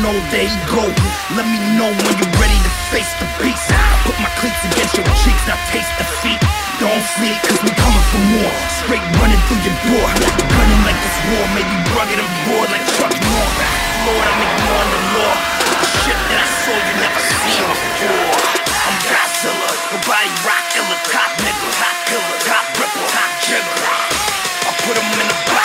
know they go. Let me know when you're ready to face the beast. Put my cleats against your cheeks, now taste defeat Don't sleep, cause we coming for more. Straight running through your door. Gunning like this war, maybe rugged and raw like truck more Lord, I'm ignoring the law. Shit that I saw you never seen before. I'm Godzilla, nobody rock killer. Top nigga, top killer, top ripper, top jigger. I put him in the box.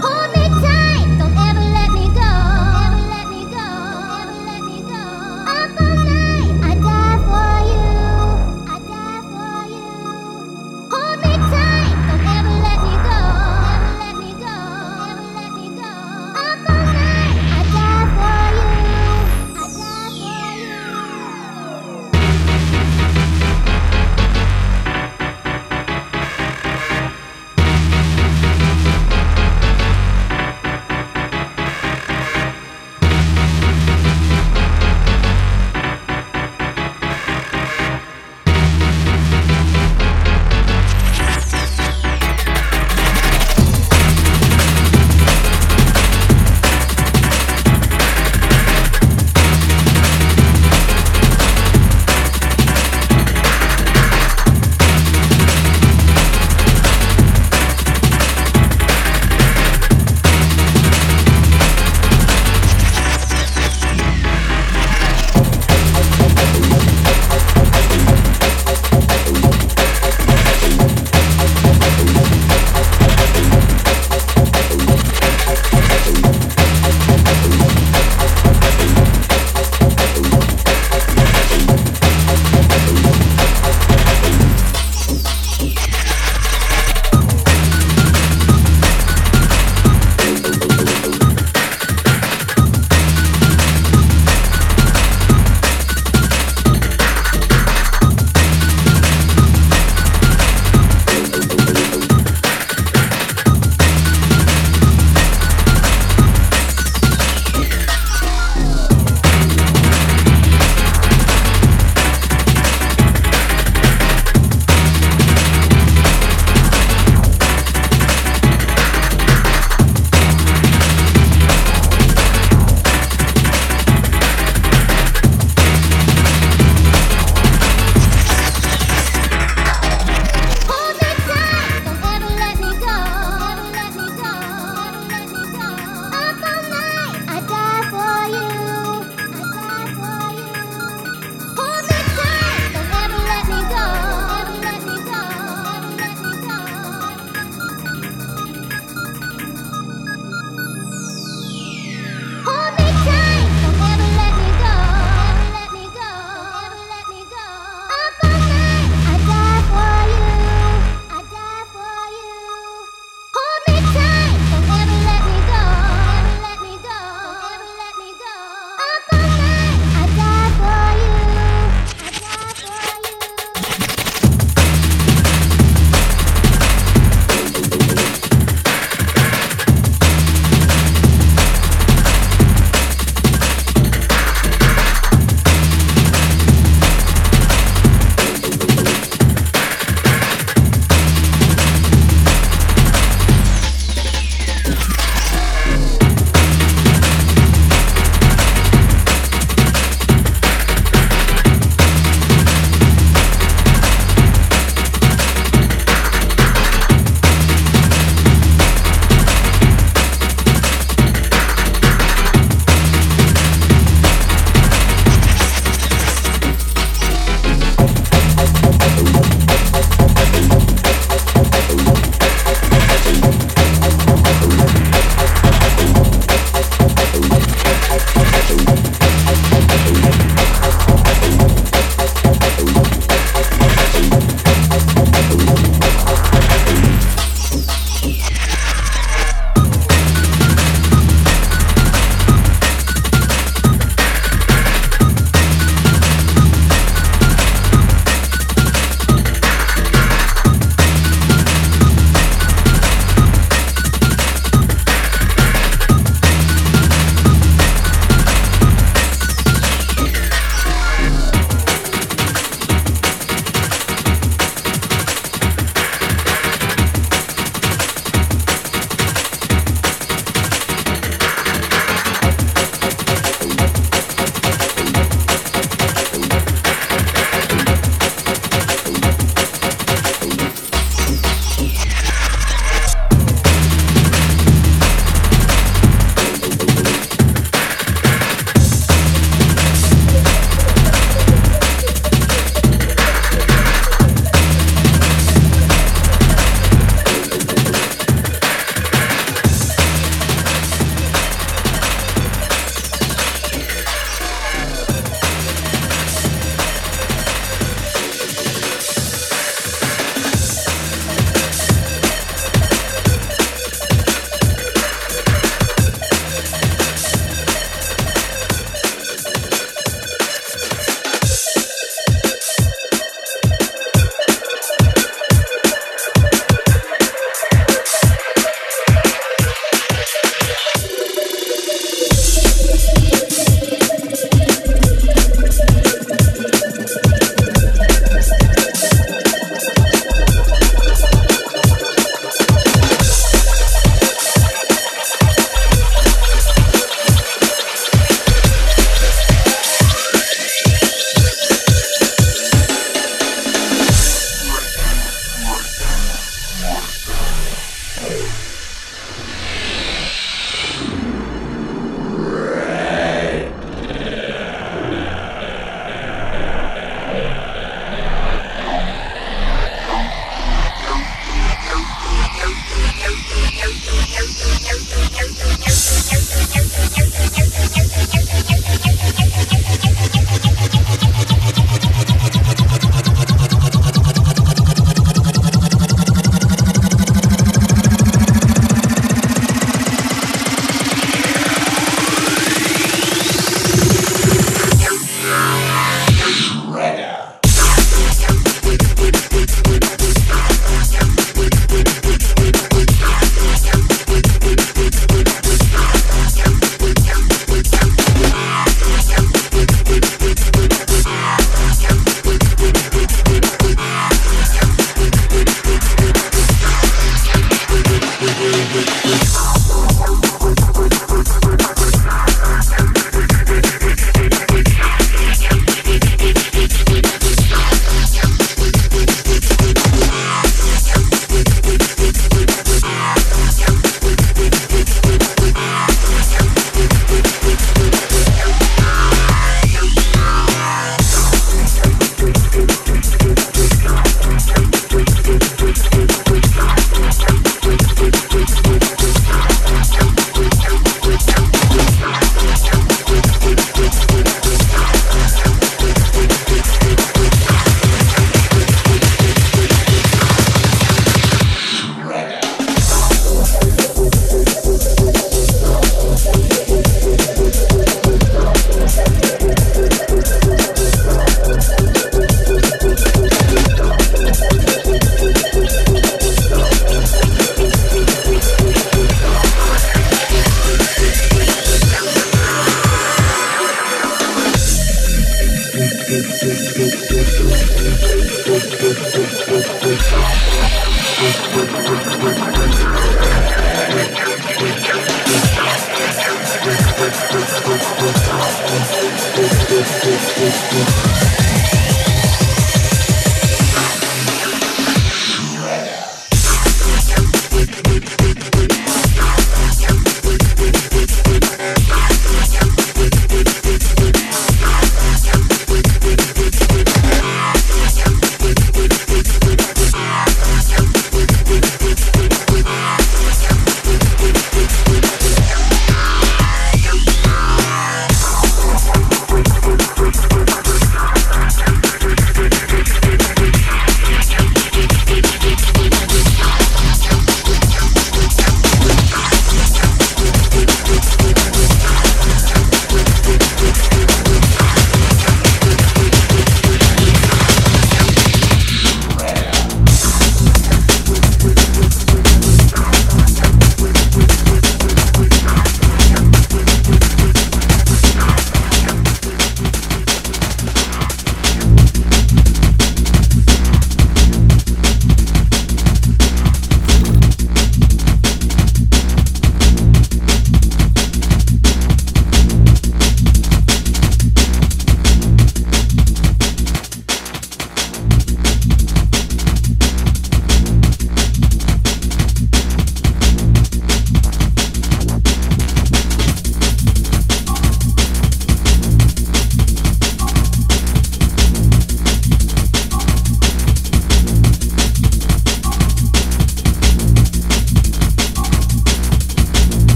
Hold me tight,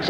his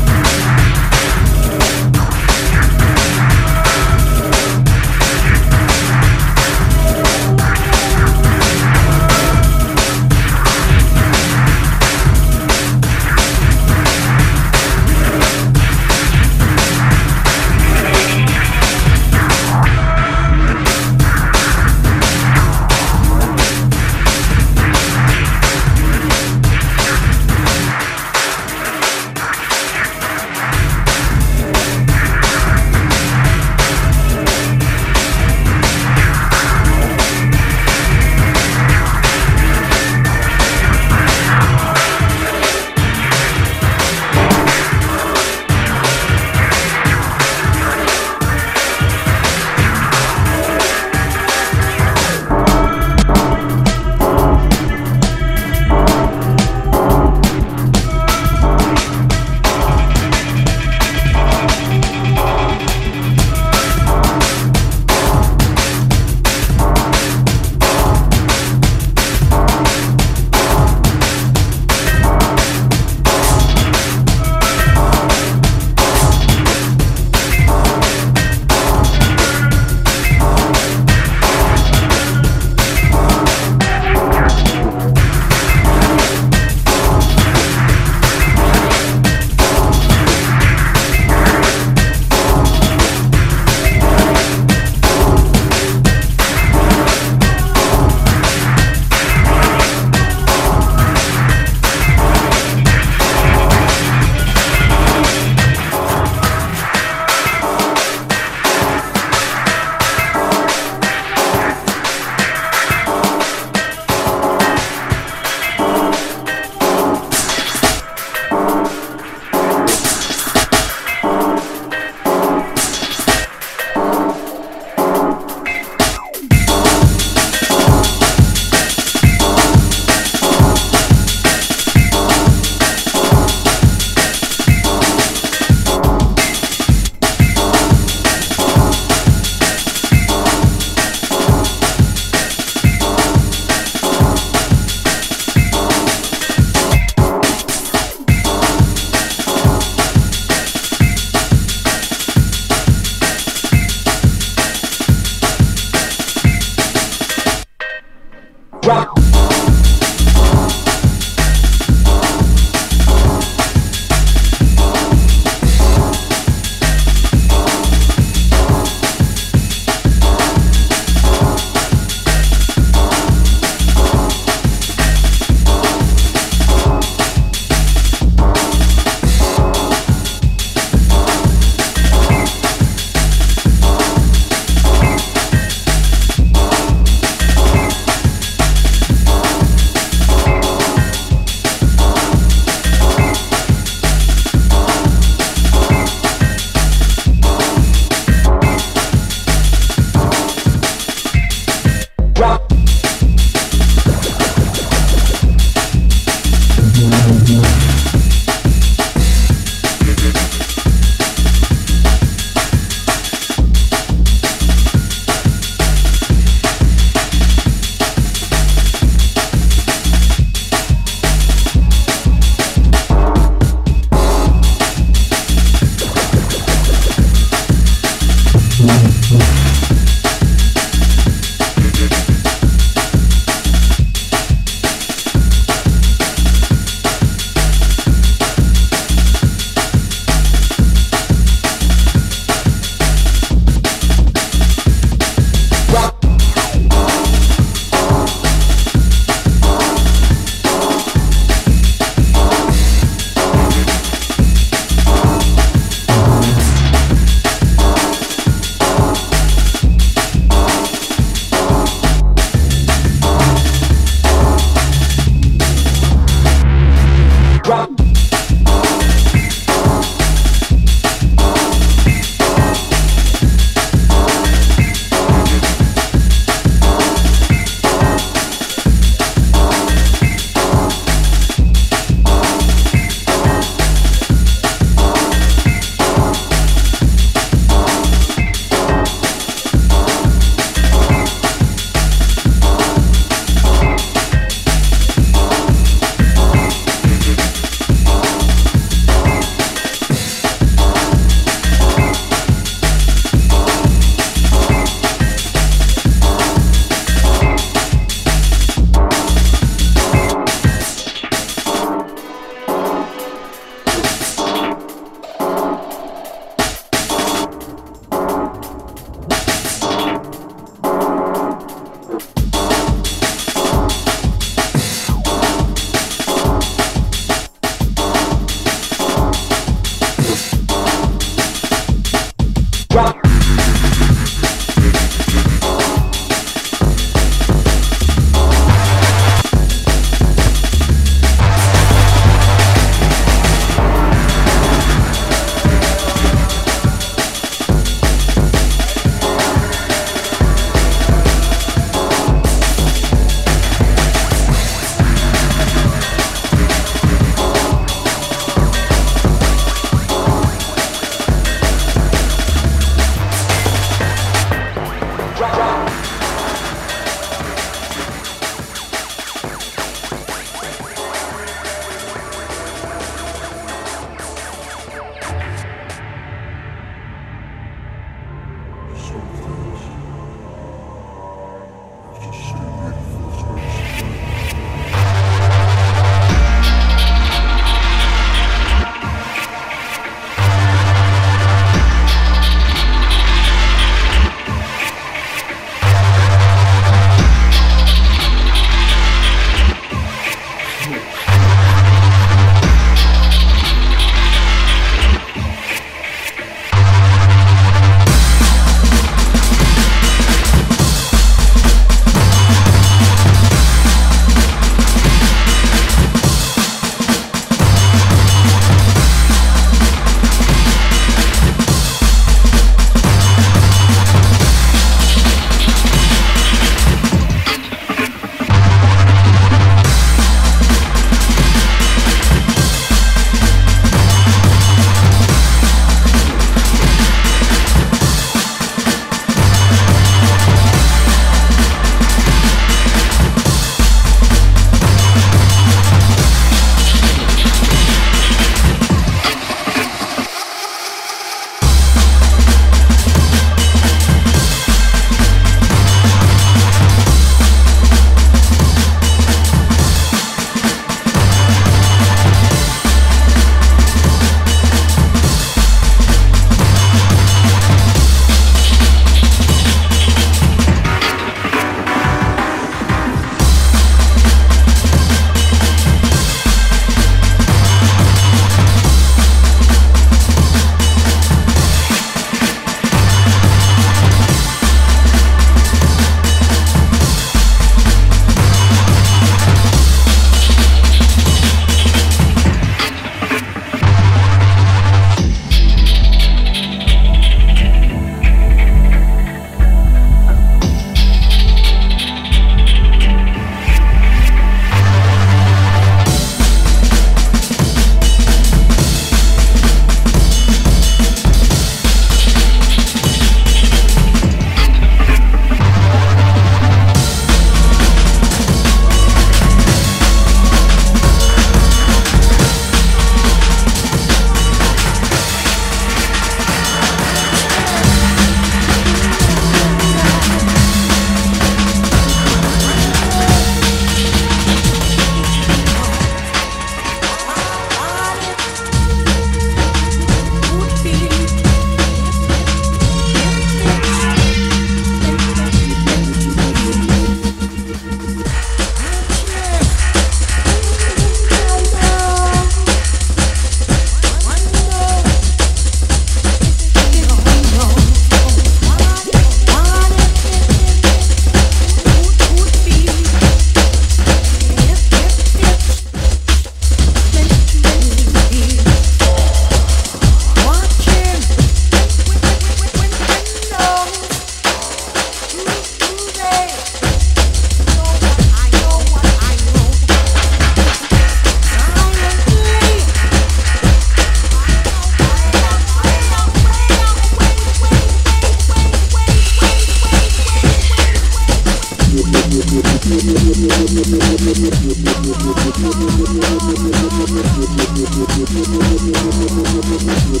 Thank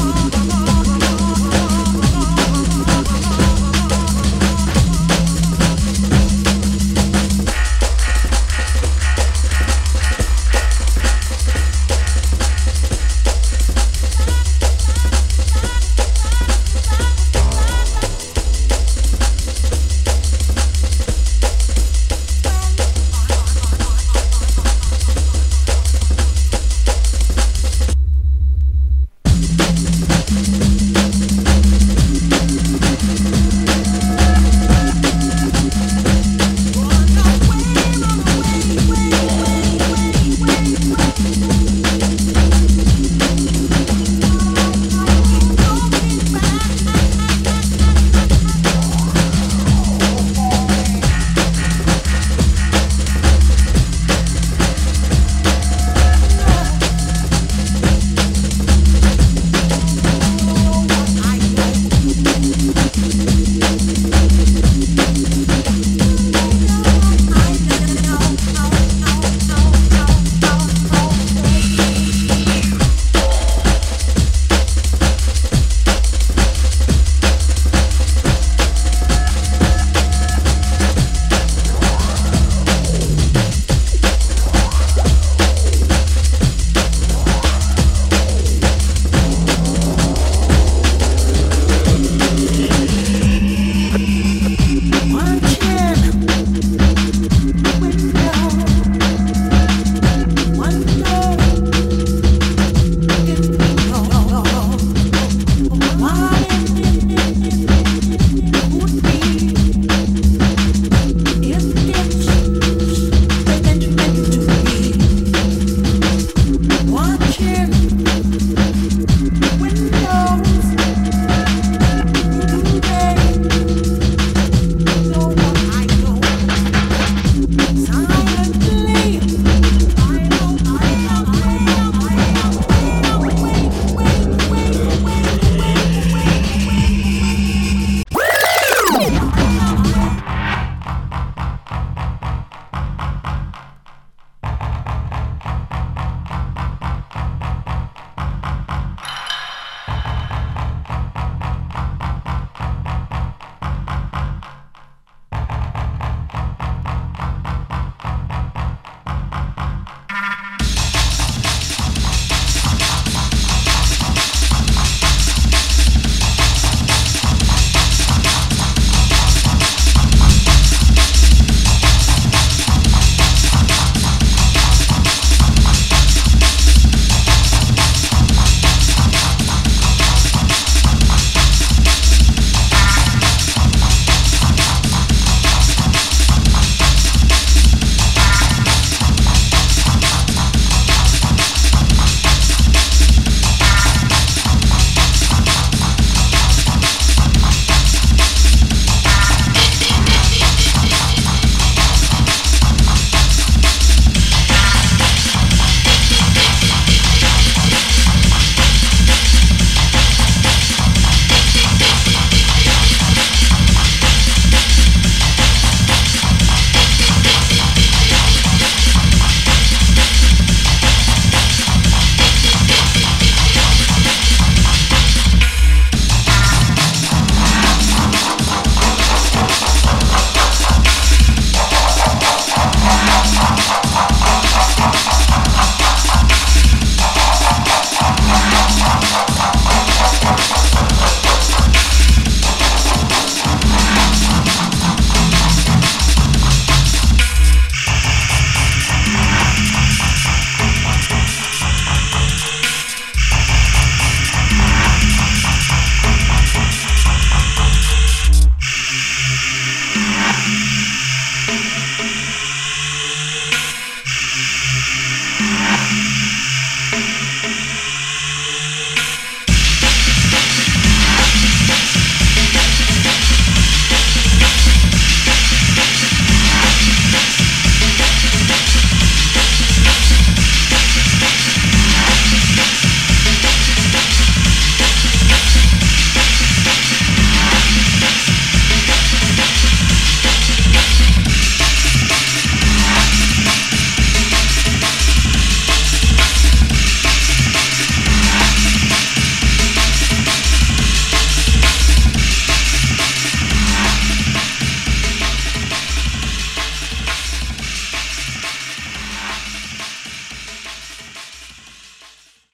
you.